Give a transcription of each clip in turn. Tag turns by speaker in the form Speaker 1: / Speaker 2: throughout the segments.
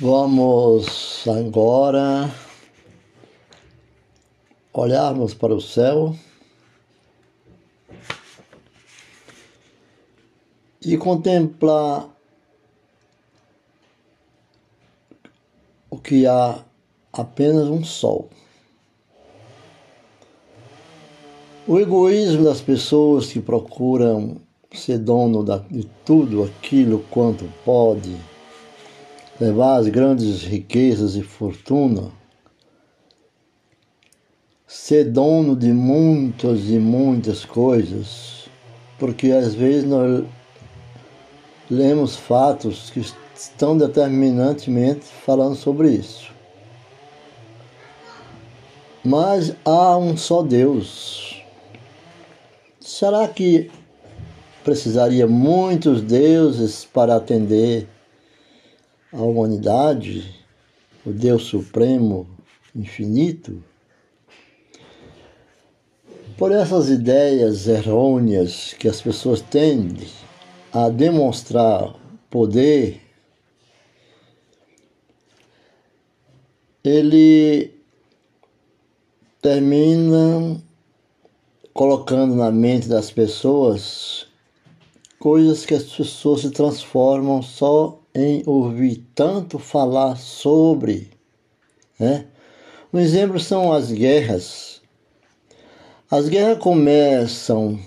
Speaker 1: Vamos agora olharmos para o céu e contemplar o que há apenas um sol. O egoísmo das pessoas que procuram ser dono de tudo aquilo quanto pode levar as grandes riquezas e fortuna, ser dono de muitas e muitas coisas, porque às vezes nós lemos fatos que estão determinantemente falando sobre isso. Mas há um só Deus. Será que precisaria muitos deuses para atender a humanidade, o Deus Supremo infinito, por essas ideias errôneas que as pessoas tendem a demonstrar poder, ele termina colocando na mente das pessoas coisas que as pessoas se transformam só em ouvir tanto falar sobre. Né? Um exemplo são as guerras. As guerras começam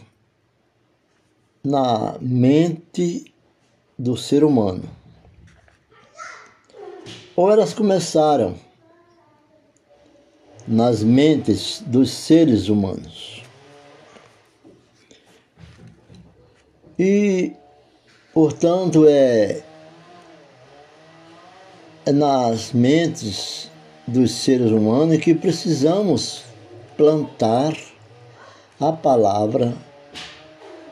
Speaker 1: na mente do ser humano. Ou elas começaram nas mentes dos seres humanos. E, portanto, é nas mentes dos seres humanos que precisamos plantar a palavra,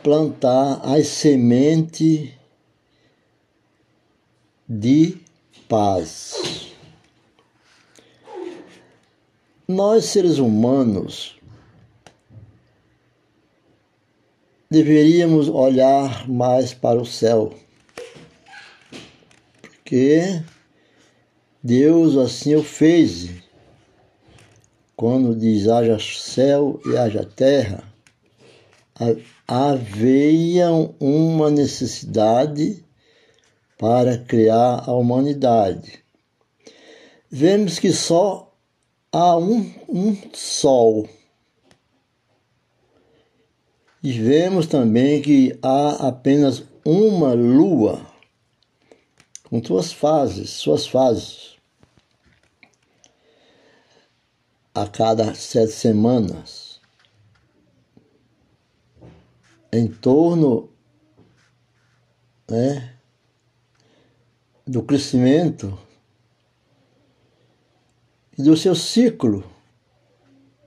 Speaker 1: plantar as sementes de paz. Nós, seres humanos, deveríamos olhar mais para o céu, porque Deus assim o fez. Quando diz haja céu e haja terra, havia uma necessidade para criar a humanidade. Vemos que só há um, um sol. E vemos também que há apenas uma lua com suas fases, suas fases. A cada sete semanas, em torno né, do crescimento e do seu ciclo,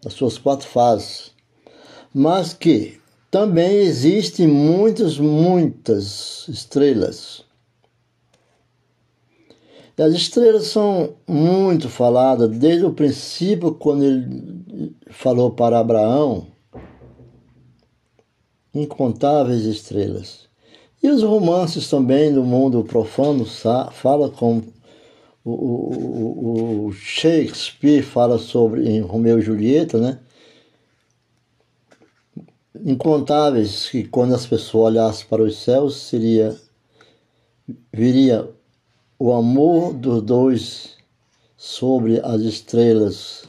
Speaker 1: das suas quatro fases, mas que também existem muitas, muitas estrelas as estrelas são muito faladas desde o princípio, quando ele falou para Abraão, incontáveis estrelas. E os romances também do mundo profano fala com o, o, o, Shakespeare fala sobre em Romeu e Julieta, né? Incontáveis que quando as pessoas olhassem para os céus seria viria o amor dos dois sobre as estrelas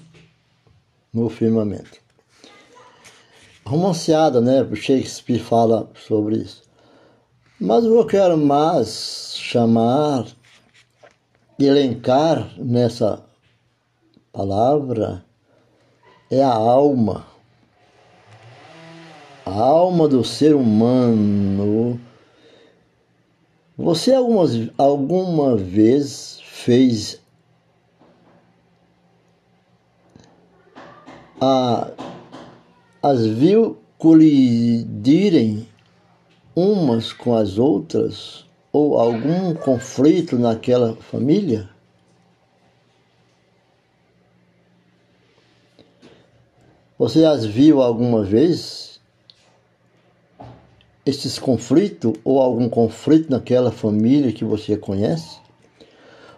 Speaker 1: no firmamento. Romanceada, né? Shakespeare fala sobre isso. Mas eu quero mais chamar, elencar nessa palavra é a alma. A alma do ser humano você algumas, alguma vez fez a, as viu colidirem umas com as outras ou algum conflito naquela família? Você as viu alguma vez? Esses conflitos ou algum conflito naquela família que você conhece?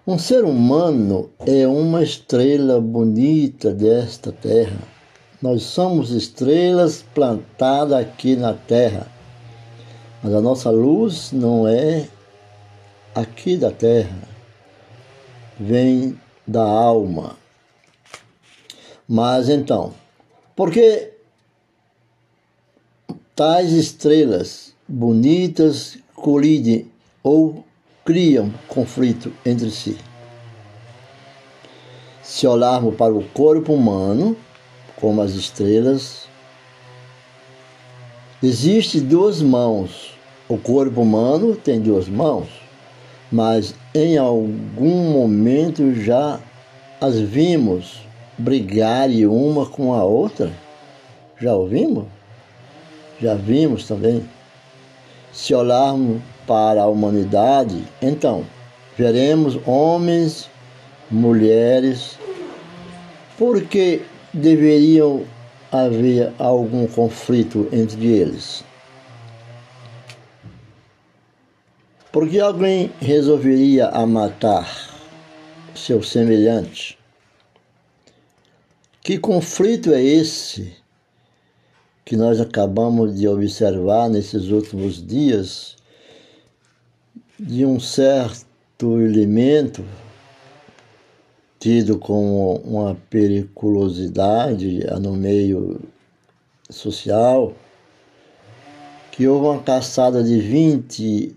Speaker 1: Um ser humano é uma estrela bonita desta terra. Nós somos estrelas plantadas aqui na terra. Mas a nossa luz não é aqui da terra, vem da alma. Mas então, porque tais estrelas bonitas colidem ou criam conflito entre si. Se olharmos para o corpo humano, como as estrelas, existe duas mãos. O corpo humano tem duas mãos, mas em algum momento já as vimos brigarem uma com a outra. Já ouvimos? Já vimos também. Se olharmos para a humanidade, então veremos homens, mulheres, porque deveriam haver algum conflito entre eles. Porque alguém resolveria a matar seu semelhante? Que conflito é esse que nós acabamos de observar nesses últimos dias de um certo elemento tido como uma periculosidade no meio social, que houve uma caçada de 20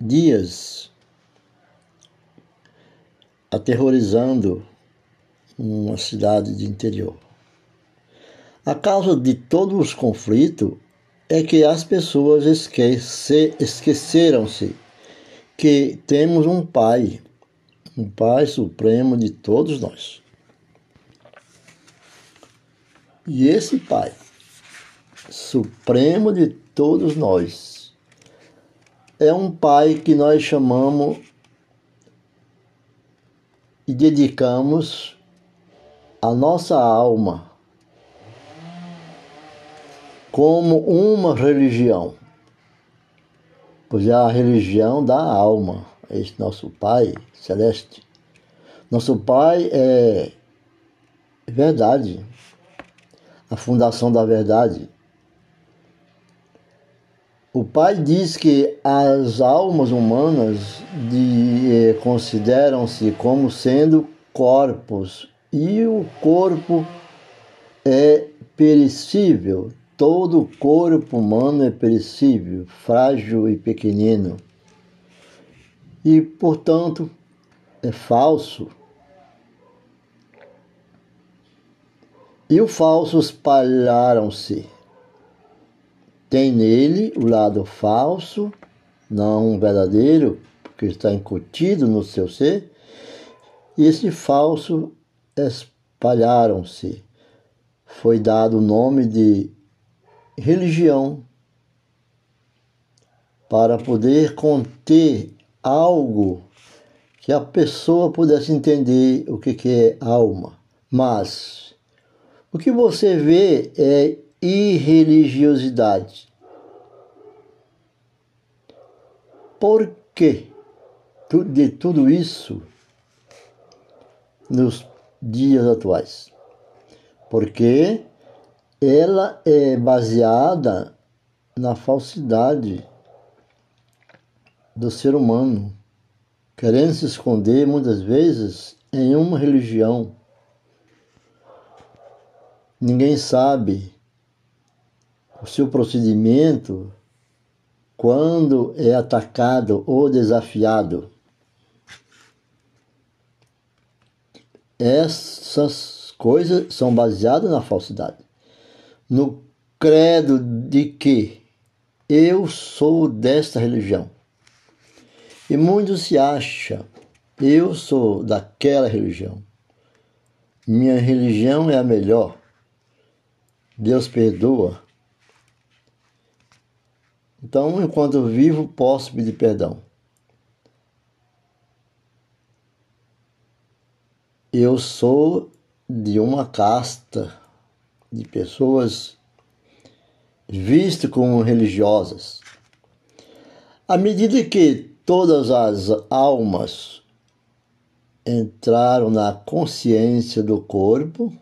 Speaker 1: dias aterrorizando uma cidade de interior. A causa de todos os conflitos é que as pessoas esquece, esqueceram-se que temos um Pai, um Pai supremo de todos nós. E esse Pai, supremo de todos nós, é um Pai que nós chamamos e dedicamos a nossa alma como uma religião pois é a religião da alma, este nosso Pai Celeste. Nosso Pai é verdade, a fundação da verdade. O Pai diz que as almas humanas eh, consideram-se como sendo corpos e o corpo é perecível, Todo o corpo humano é perecível, frágil e pequenino, e, portanto, é falso. E o falso espalharam-se. Tem nele o lado falso, não verdadeiro, porque está incutido no seu ser, e esse falso espalharam-se. Foi dado o nome de religião para poder conter algo que a pessoa pudesse entender o que, que é alma. Mas o que você vê é irreligiosidade. Por que de tudo isso nos dias atuais? Porque ela é baseada na falsidade do ser humano, querendo se esconder muitas vezes em uma religião. Ninguém sabe o seu procedimento quando é atacado ou desafiado. Essas coisas são baseadas na falsidade no credo de que eu sou desta religião. E muitos se acham, eu sou daquela religião. Minha religião é a melhor. Deus perdoa. Então, enquanto eu vivo, posso pedir perdão. Eu sou de uma casta de pessoas vistas como religiosas. À medida que todas as almas entraram na consciência do corpo,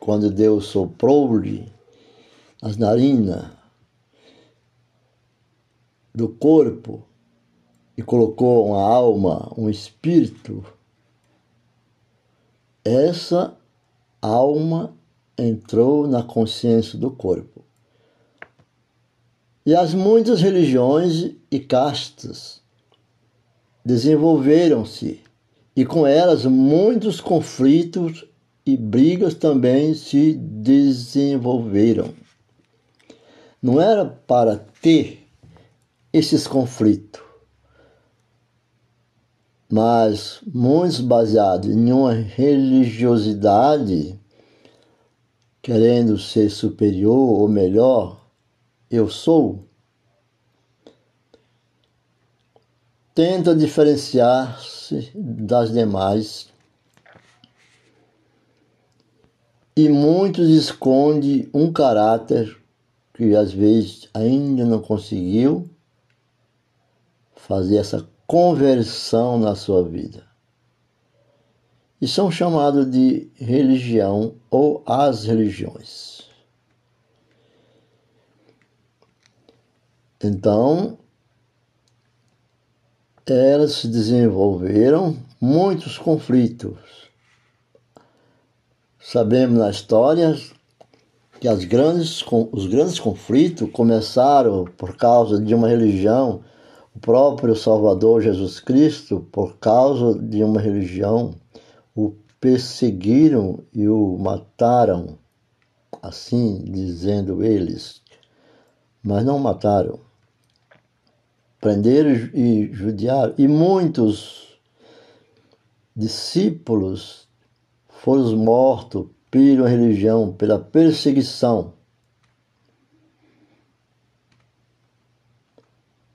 Speaker 1: quando Deus soprou-lhe as narinas do corpo e colocou uma alma, um espírito, essa alma entrou na consciência do corpo. E as muitas religiões e castas desenvolveram-se, e com elas muitos conflitos e brigas também se desenvolveram. Não era para ter esses conflitos, mas muitos baseados em uma religiosidade, querendo ser superior ou melhor, eu sou, tenta diferenciar-se das demais e muitos esconde um caráter que às vezes ainda não conseguiu fazer essa conversão na sua vida. E são chamados de religião ou as religiões. Então, elas se desenvolveram muitos conflitos. Sabemos na história que as grandes, os grandes conflitos começaram por causa de uma religião, o próprio Salvador Jesus Cristo, por causa de uma religião, o perseguiram e o mataram, assim dizendo eles, mas não mataram. Prenderam e judiaram, e muitos discípulos foram mortos pela religião, pela perseguição.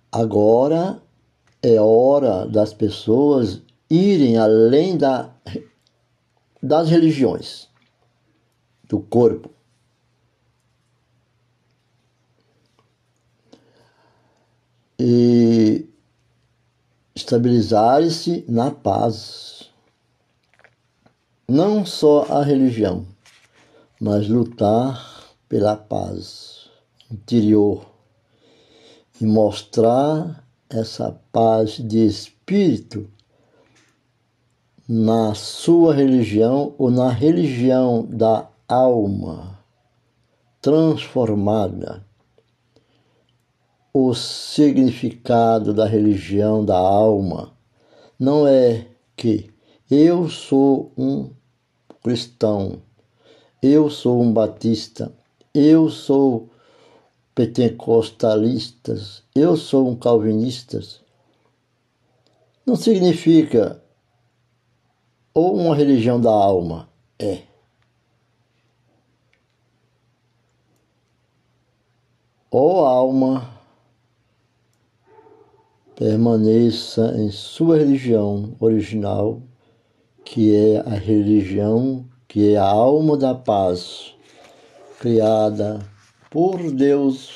Speaker 1: Agora é hora das pessoas irem além da, das religiões, do corpo. e estabilizar-se na paz. Não só a religião, mas lutar pela paz interior e mostrar essa paz de espírito na sua religião ou na religião da alma transformada o significado da religião da alma não é que eu sou um cristão, eu sou um batista, eu sou pentecostalista, eu sou um calvinista. Não significa ou uma religião da alma, é. Ou alma permaneça em sua religião original, que é a religião que é a alma da paz, criada por Deus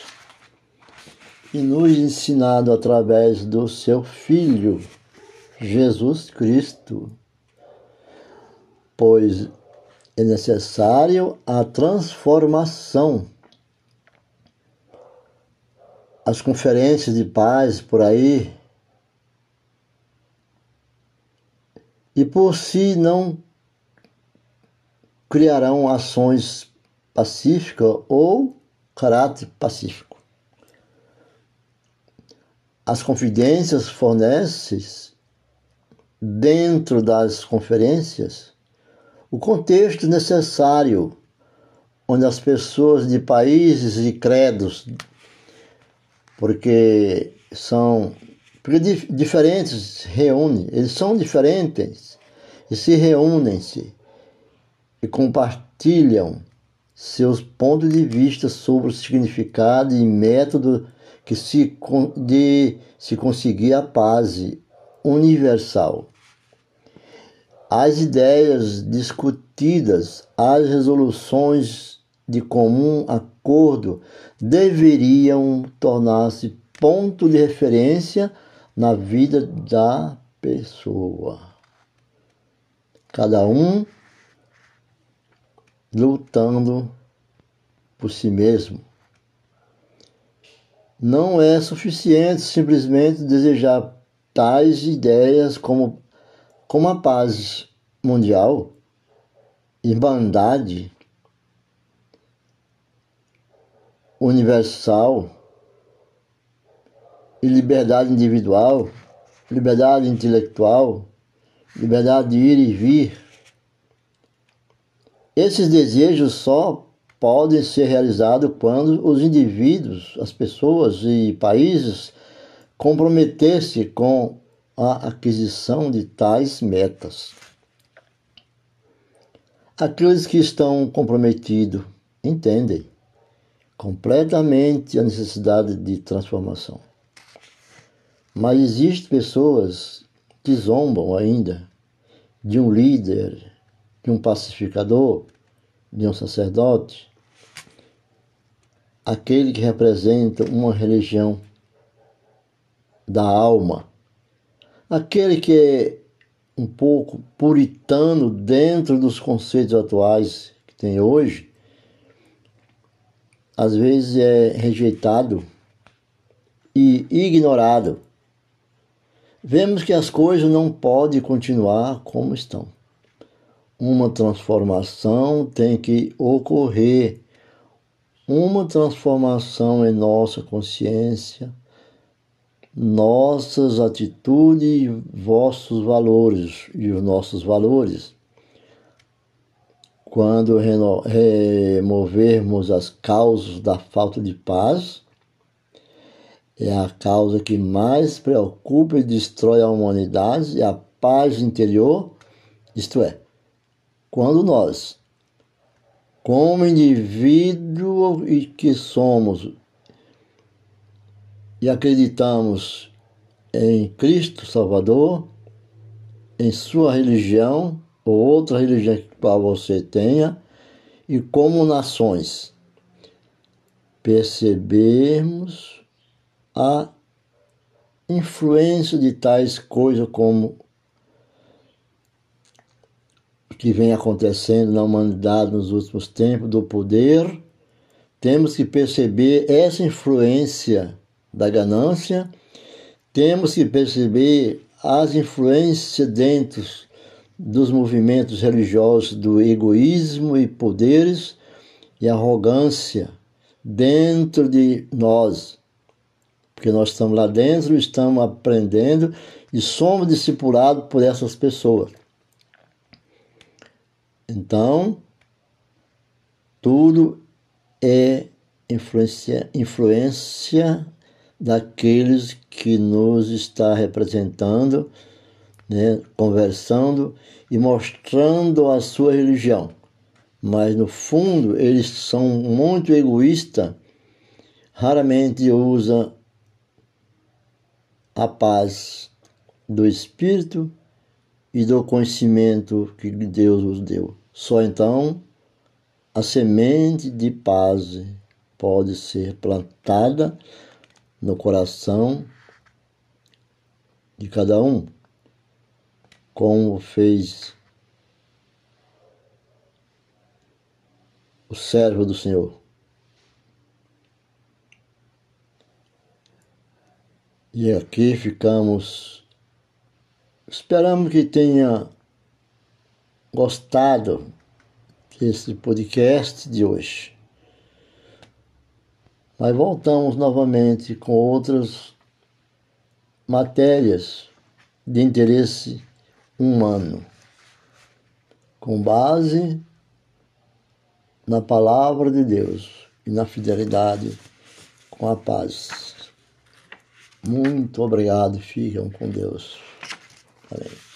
Speaker 1: e nos ensinado através do seu Filho, Jesus Cristo. Pois é necessário a transformação as conferências de paz por aí, e por si não criarão ações pacíficas ou caráter pacífico. As confidências fornecem, dentro das conferências, o contexto necessário onde as pessoas de países e credos porque são porque diferentes reúnem, eles são diferentes e se reúnem-se e compartilham seus pontos de vista sobre o significado e método que se de se conseguir a paz universal. As ideias discutidas, as resoluções de comum acordo deveriam tornar-se ponto de referência na vida da pessoa. cada um lutando por si mesmo. Não é suficiente simplesmente desejar tais ideias como, como a paz mundial, irmandade universal e liberdade individual, liberdade intelectual, liberdade de ir e vir. Esses desejos só podem ser realizados quando os indivíduos, as pessoas e países comprometer-se com a aquisição de tais metas. Aqueles que estão comprometidos entendem completamente a necessidade de transformação. Mas existem pessoas que zombam ainda de um líder, de um pacificador, de um sacerdote, aquele que representa uma religião da alma, aquele que é um pouco puritano dentro dos conceitos atuais que tem hoje, às vezes é rejeitado e ignorado. Vemos que as coisas não podem continuar como estão. Uma transformação tem que ocorrer, uma transformação em nossa consciência, nossas atitudes e vossos valores e os nossos valores. Quando removermos as causas da falta de paz, é a causa que mais preocupa e destrói a humanidade e a paz interior, isto é, quando nós, como indivíduo e que somos, e acreditamos em Cristo Salvador, em sua religião ou outra religião que você tenha, e como nações, percebermos a influência de tais coisas como que vem acontecendo na humanidade nos últimos tempos do poder, temos que perceber essa influência da ganância, temos que perceber as influências dentro dos movimentos religiosos do egoísmo e poderes e arrogância dentro de nós. Porque nós estamos lá dentro, estamos aprendendo e somos discipulados por essas pessoas. Então, tudo é influência, influência daqueles que nos está representando, né, conversando e mostrando a sua religião. Mas no fundo eles são muito egoístas, raramente usam a paz do espírito e do conhecimento que Deus os deu. Só então a semente de paz pode ser plantada no coração de cada um, como fez o servo do Senhor. E aqui ficamos. Esperamos que tenha gostado desse podcast de hoje. Mas voltamos novamente com outras matérias de interesse humano, com base na palavra de Deus e na fidelidade com a paz. Muito obrigado, fiquem com Deus. Amém.